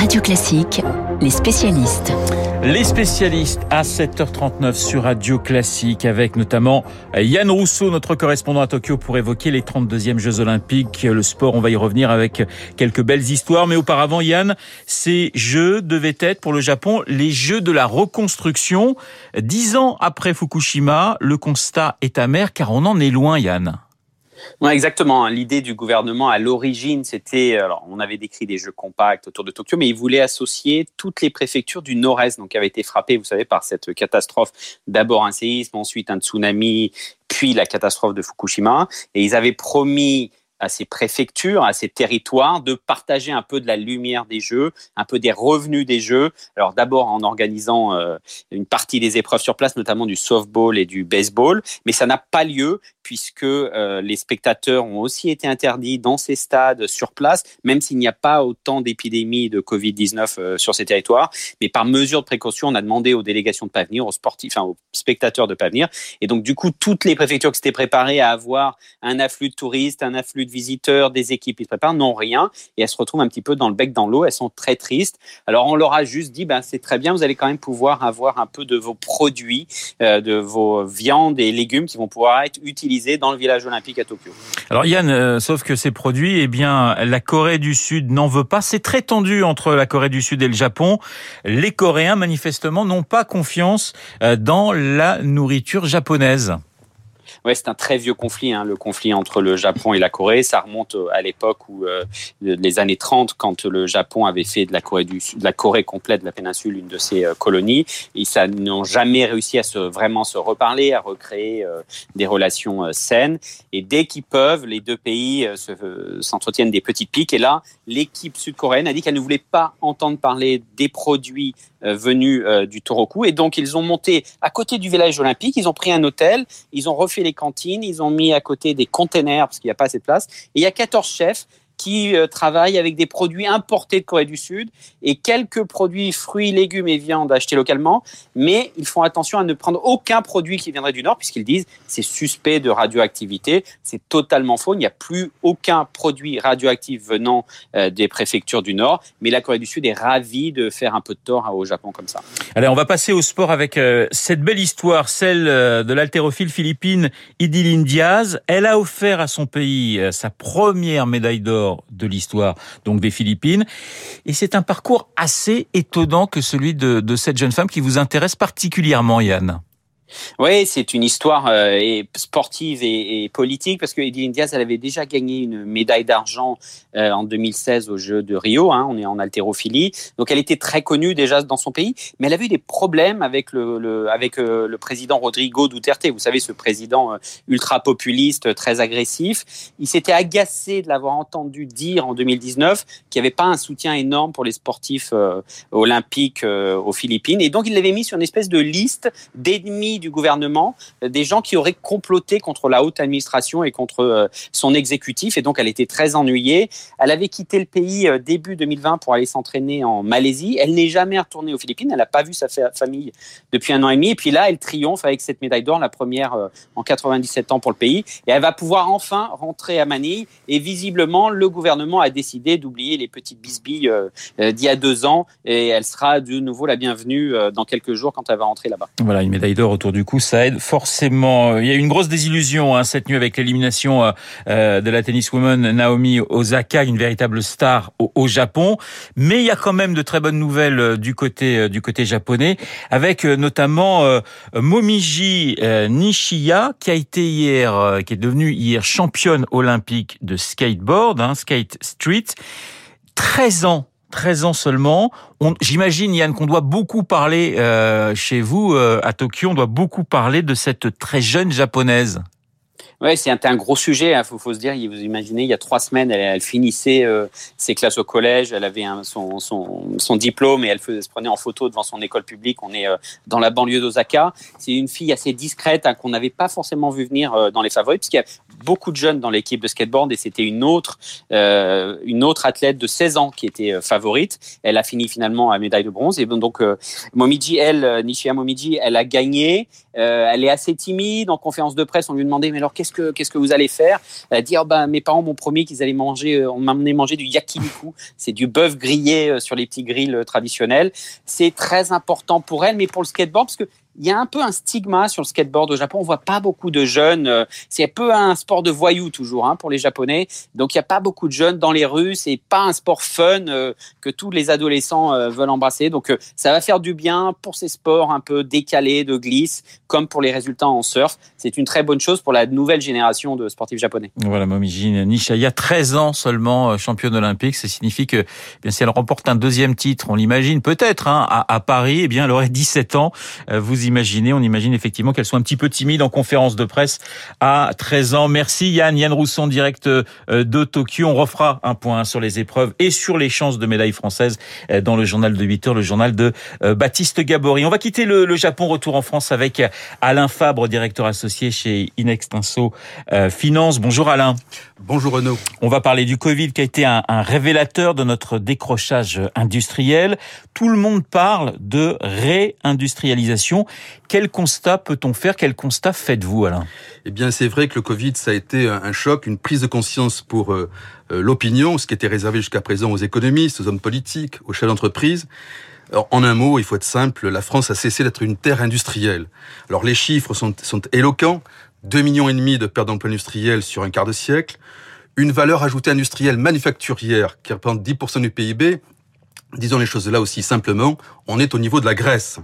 Radio Classique, les spécialistes. Les spécialistes à 7h39 sur Radio Classique avec notamment Yann Rousseau, notre correspondant à Tokyo pour évoquer les 32e Jeux Olympiques. Le sport, on va y revenir avec quelques belles histoires. Mais auparavant, Yann, ces Jeux devaient être pour le Japon les Jeux de la reconstruction. Dix ans après Fukushima, le constat est amer car on en est loin, Yann. Exactement. L'idée du gouvernement à l'origine, c'était, alors on avait décrit des jeux compacts autour de Tokyo, mais il voulait associer toutes les préfectures du Nord-Est, donc qui avaient été frappées, vous savez, par cette catastrophe. D'abord un séisme, ensuite un tsunami, puis la catastrophe de Fukushima. Et ils avaient promis à ces préfectures, à ces territoires, de partager un peu de la lumière des jeux, un peu des revenus des jeux. Alors d'abord en organisant euh, une partie des épreuves sur place, notamment du softball et du baseball, mais ça n'a pas lieu puisque euh, les spectateurs ont aussi été interdits dans ces stades sur place, même s'il n'y a pas autant d'épidémies de Covid-19 euh, sur ces territoires. Mais par mesure de précaution, on a demandé aux délégations de pas venir, aux sportifs, enfin aux spectateurs de pas venir. Et donc du coup, toutes les préfectures qui s'étaient préparées à avoir un afflux de touristes, un afflux de visiteurs, des équipes qui se préparent, n'ont rien et elles se retrouvent un petit peu dans le bec dans l'eau. Elles sont très tristes. Alors on leur a juste dit, ben, c'est très bien, vous allez quand même pouvoir avoir un peu de vos produits, euh, de vos viandes et légumes qui vont pouvoir être utilisés dans le village olympique à Tokyo. Alors Yann, euh, sauf que ces produits, eh bien, la Corée du Sud n'en veut pas. C'est très tendu entre la Corée du Sud et le Japon. Les Coréens, manifestement, n'ont pas confiance euh, dans la nourriture japonaise. Ouais, c'est un très vieux conflit, hein, le conflit entre le Japon et la Corée. Ça remonte euh, à l'époque où euh, les années 30, quand le Japon avait fait de la Corée du de la Corée complète de la péninsule une de ses euh, colonies, et ça n'ont jamais réussi à se vraiment se reparler, à recréer des relations saines. Et dès qu'ils peuvent, les deux pays s'entretiennent des petites piques. Et là, l'équipe sud-coréenne a dit qu'elle ne voulait pas entendre parler des produits venus du Toroku, et donc ils ont monté à côté du village olympique. Ils ont pris un hôtel, ils ont refait les cantines, ils ont mis à côté des containers parce qu'il n'y a pas assez de place. Il y a 14 chefs qui euh, travaillent avec des produits importés de Corée du Sud et quelques produits fruits, légumes et viandes achetés localement. Mais ils font attention à ne prendre aucun produit qui viendrait du Nord puisqu'ils disent c'est suspect de radioactivité. C'est totalement faux. Il n'y a plus aucun produit radioactif venant euh, des préfectures du Nord. Mais la Corée du Sud est ravie de faire un peu de tort au Japon comme ça. Allez, on va passer au sport avec euh, cette belle histoire, celle de l'haltérophile philippine Idilin Diaz. Elle a offert à son pays sa première médaille d'or de l'histoire donc des Philippines. Et c'est un parcours assez étonnant que celui de, de cette jeune femme qui vous intéresse particulièrement, Yann. Oui, c'est une histoire euh, sportive et, politique parce que Edith Diaz, elle avait déjà gagné une médaille d'argent euh, en 2016 aux Jeux de Rio. Hein, on est en haltérophilie, donc elle était très connue déjà dans son pays, mais elle avait eu des problèmes avec le, avec euh, le président Rodrigo Duterte. Vous savez, ce président ultra populiste, très agressif. Il s'était agacé de l'avoir entendu dire en 2019 qu'il n'y avait pas un soutien énorme pour les sportifs olympiques aux Philippines, et donc il l'avait mis sur une espèce de liste d'ennemis du gouvernement, euh, des gens qui auraient comploté contre la haute administration et contre euh, son exécutif. Et donc, elle était très ennuyée. Elle avait quitté le pays euh, début 2020 pour aller s'entraîner en Malaisie. Elle n'est jamais retournée aux Philippines. Elle n'a pas vu sa famille depuis un an et demi. Et puis là, elle triomphe avec cette médaille d'or, la première en 97 ans pour le pays. Et elle va pouvoir enfin rentrer à Manille. Et visiblement, le gouvernement a décidé d'oublier les petites bisbilles d'il y a deux ans. Et elle sera de nouveau la bienvenue dans quelques jours quand elle va rentrer là-bas. Voilà, une médaille d'or autour du coup, ça aide forcément. Il y a une grosse désillusion hein, cette nuit avec l'élimination euh, euh, de la tenniswoman Naomi Osaka, une véritable star au, Japon. Mais il y a quand même de très bonnes nouvelles euh, du côté du côté japonais, avec notamment Momiji Nishiya qui a été hier, qui est devenue hier championne olympique de skateboard, hein, skate street. 13 ans 13 ans seulement. J'imagine, Yann, qu'on doit beaucoup parler euh, chez vous euh, à Tokyo, on doit beaucoup parler de cette très jeune japonaise. Ouais, c'est un, gros sujet. Il hein. faut, faut, se dire, vous imaginez, il y a trois semaines, elle, elle finissait euh, ses classes au collège, elle avait un, son, son, son, diplôme et elle, se prenait en photo devant son école publique. On est euh, dans la banlieue d'Osaka. C'est une fille assez discrète hein, qu'on n'avait pas forcément vu venir euh, dans les favoris, puisqu'il y a beaucoup de jeunes dans l'équipe de skateboard et c'était une autre, une autre athlète de 16 ans qui était favorite. Elle a fini finalement à médaille de bronze. Et donc, Momiji, elle, Nishia Momiji, elle a gagné. Elle est assez timide. En conférence de presse, on lui demandait, mais alors qu'est-ce que qu'est-ce que vous allez faire? Elle dit oh, ben mes parents m'ont promis qu'ils allaient manger, on m'a manger du yakiniku, c'est du bœuf grillé sur les petits grilles traditionnels. C'est très important pour elle, mais pour le skateboard parce que il y a un peu un stigma sur le skateboard au Japon. On voit pas beaucoup de jeunes. Euh, c'est un peu un sport de voyous toujours hein, pour les Japonais. Donc il n'y a pas beaucoup de jeunes dans les rues. C'est pas un sport fun euh, que tous les adolescents euh, veulent embrasser. Donc ça va faire du bien pour ces sports un peu décalés de glisse, comme pour les résultats en surf. C'est une très bonne chose pour la nouvelle génération de sportifs japonais. Voilà, Momiji Nishaya, 13 ans seulement championne olympique. Ça signifie que eh si elle remporte un deuxième titre, on l'imagine peut-être hein, à, à, Paris, eh bien elle aurait 17 ans. Vous imaginez. On imagine effectivement qu'elle soit un petit peu timide en conférence de presse à 13 ans. Merci Yann. Yann Rousson, direct euh, de Tokyo. On refera un point sur les épreuves et sur les chances de médaille française euh, dans le journal de 8 heures, le journal de euh, Baptiste Gabory. On va quitter le, Japon, retour en France avec Alain Fabre, directeur associé chez Inextinso Finance. Bonjour Alain. Bonjour Renaud. On va parler du Covid qui a été un, un révélateur de notre décrochage industriel. Tout le monde parle de réindustrialisation. Quel constat peut-on faire? Quel constat faites-vous, Alain? Eh bien, c'est vrai que le Covid, ça a été un choc, une prise de conscience pour euh, euh, l'opinion, ce qui était réservé jusqu'à présent aux économistes, aux hommes politiques, aux chefs d'entreprise. en un mot, il faut être simple, la France a cessé d'être une terre industrielle. Alors les chiffres sont, éloquents. 2 millions et demi de pertes d'emplois industriels sur un quart de siècle, une valeur ajoutée industrielle manufacturière qui représente 10% du PIB. Disons les choses là aussi simplement, on est au niveau de la Grèce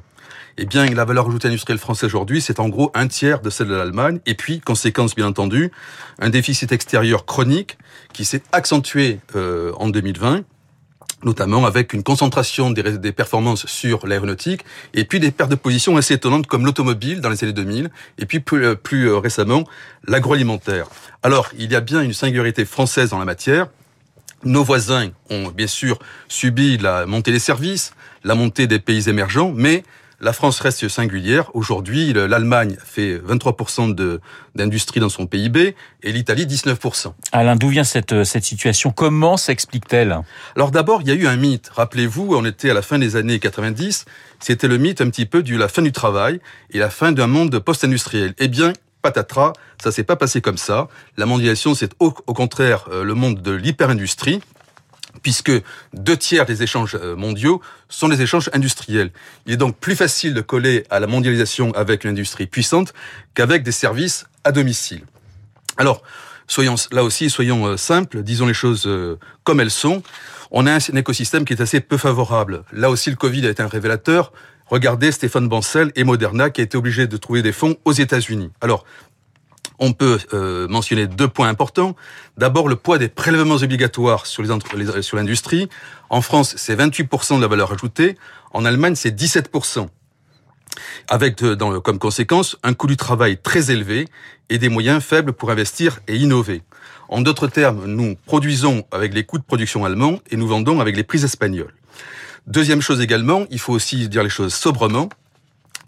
eh bien, la valeur ajoutée industrielle française aujourd'hui, c'est en gros un tiers de celle de l'Allemagne. Et puis, conséquence bien entendu, un déficit extérieur chronique qui s'est accentué euh, en 2020 notamment avec une concentration des, performances sur l'aéronautique, et puis des pertes de position assez étonnantes comme l'automobile dans les années 2000, et puis plus, euh, euh, récemment l'agroalimentaire. Alors, il y a bien une singularité française dans la matière. Nos voisins ont bien sûr subi la montée des services, la montée des pays émergents, mais la France reste singulière. Aujourd'hui, l'Allemagne fait 23% d'industrie dans son PIB et l'Italie 19%. Alain, d'où vient cette, cette situation? Comment s'explique-t-elle? Alors d'abord, il y a eu un mythe. Rappelez-vous, on était à la fin des années 90. C'était le mythe un petit peu de la fin du travail et la fin d'un monde post-industriel. Eh bien, patatras, ça s'est pas passé comme ça. La mondialisation, c'est au, au, contraire euh, le monde de l'hyper-industrie puisque deux tiers des échanges euh, mondiaux sont des échanges industriels. Il est donc plus facile de coller à la mondialisation avec une industrie puissante qu'avec des services à domicile. Alors, soyons là aussi, soyons euh, simples, disons les choses euh, comme elles sont. On a un écosystème qui est assez peu favorable. Là aussi, le Covid a été un révélateur. Regardez Stéphane Bancel et Moderna qui a été obligé de trouver des fonds aux États-Unis. Alors, on peut euh, mentionner deux points importants. D'abord, le poids des prélèvements obligatoires sur l'industrie. En France, c'est 28% de la valeur ajoutée. En Allemagne, c'est 17%. Avec dans, comme conséquence un coût du travail très élevé et des moyens faibles pour investir et innover. En d'autres termes, nous produisons avec les coûts de production allemands et nous vendons avec les prix espagnols. Deuxième chose également, il faut aussi dire les choses sobrement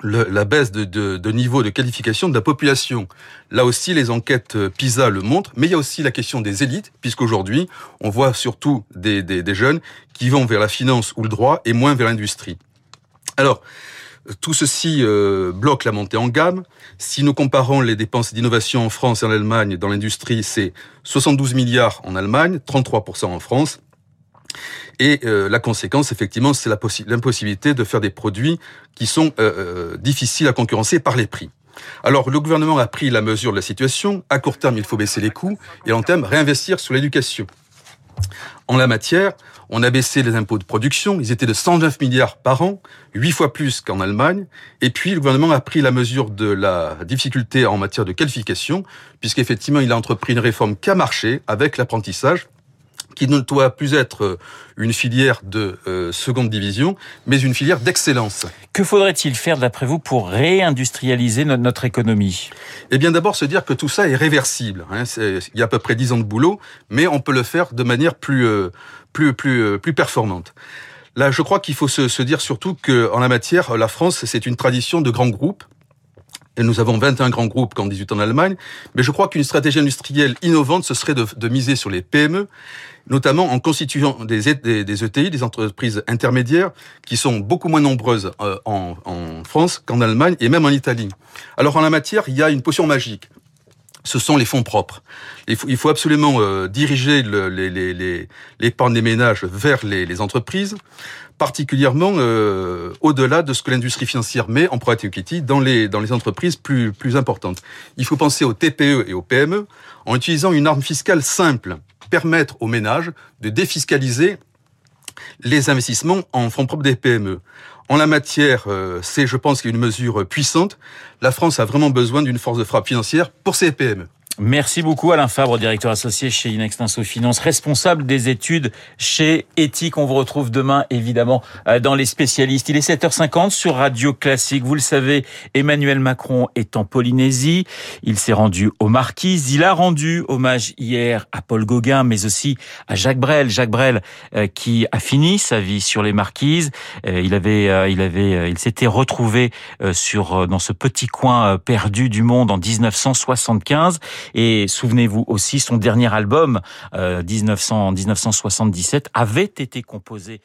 la baisse de, de, niveau de qualification de la population. Là aussi, les enquêtes euh, PISA le montrent, mais il y a aussi la question des élites, puisqu'aujourd'hui, on voit surtout des, des, des, jeunes qui vont vers la finance ou le droit et moins vers l'industrie. Alors, tout ceci euh, bloque la montée en gamme. Si nous comparons les dépenses d'innovation en France et en Allemagne dans l'industrie, c'est 72 milliards en Allemagne, 33% en France. Et euh, la conséquence, effectivement, c'est l'impossibilité de faire des produits qui sont euh, euh, difficiles à concurrencer par les prix. Alors, le gouvernement a pris la mesure de la situation. À court terme, il faut baisser les coûts et à long terme, réinvestir sur l'éducation. En la matière, on a baissé les impôts de production. Ils étaient de 109 milliards par an, huit fois plus qu'en Allemagne. Et puis, le gouvernement a pris la mesure de la difficulté en matière de qualification, puisqu'effectivement, il a entrepris une réforme qui a marché avec l'apprentissage qui ne doit plus être euh, une filière de euh, seconde division, mais une filière d'excellence. Que faudrait-il faire, d'après vous, pour réindustrialiser notre, notre économie? Eh bien, d'abord se dire que tout ça est réversible. Hein. il y a à peu près dix ans de boulot, mais on peut le faire de manière plus, euh, plus, plus, plus performante. Là, je crois qu'il faut se, se dire surtout qu'en la matière, la France, c'est une tradition de grands groupes et nous avons 21 grands groupes comme 18 en Allemagne. Mais je crois qu'une stratégie industrielle innovante, ce serait de, miser sur les PME, notamment en constituant des, des, des, ETI, des entreprises intermédiaires, qui sont beaucoup moins nombreuses euh, en France qu'en Allemagne et même en Italie. Alors en la matière, il y a une potion magique. Ce sont les fonds propres. Il faut, absolument euh, diriger l'épargne les, des ménages vers les, entreprises, particulièrement euh, au-delà de ce que l'industrie financière met en private equity dans les, dans les entreprises plus, plus importantes. Il faut penser aux TPE et aux PME en utilisant une arme fiscale simple, permettre aux ménages de défiscaliser les investissements en fonds propres des PME. En la matière, euh, c'est, je pense, une mesure puissante. La France a vraiment besoin d'une force de frappe financière pour ses PME. Merci beaucoup Alain Fabre, directeur associé chez Inextinso Finance, responsable des études chez Ethique. On vous retrouve demain évidemment euh, dans les spécialistes. Il est 7h50 sur Radio Classique. Vous le savez, Emmanuel Macron est en Polynésie. Il s'est rendu aux Marquises. Il a rendu hommage hier à Paul Gauguin, mais aussi à Jacques Brel. Jacques Brel euh, qui a fini sa vie sur les Marquises. Euh, il avait, il avait, il s'était retrouvé sur dans ce petit coin perdu du monde en 1975. Et souvenez-vous aussi, son dernier album, euh, 1977, avait été composé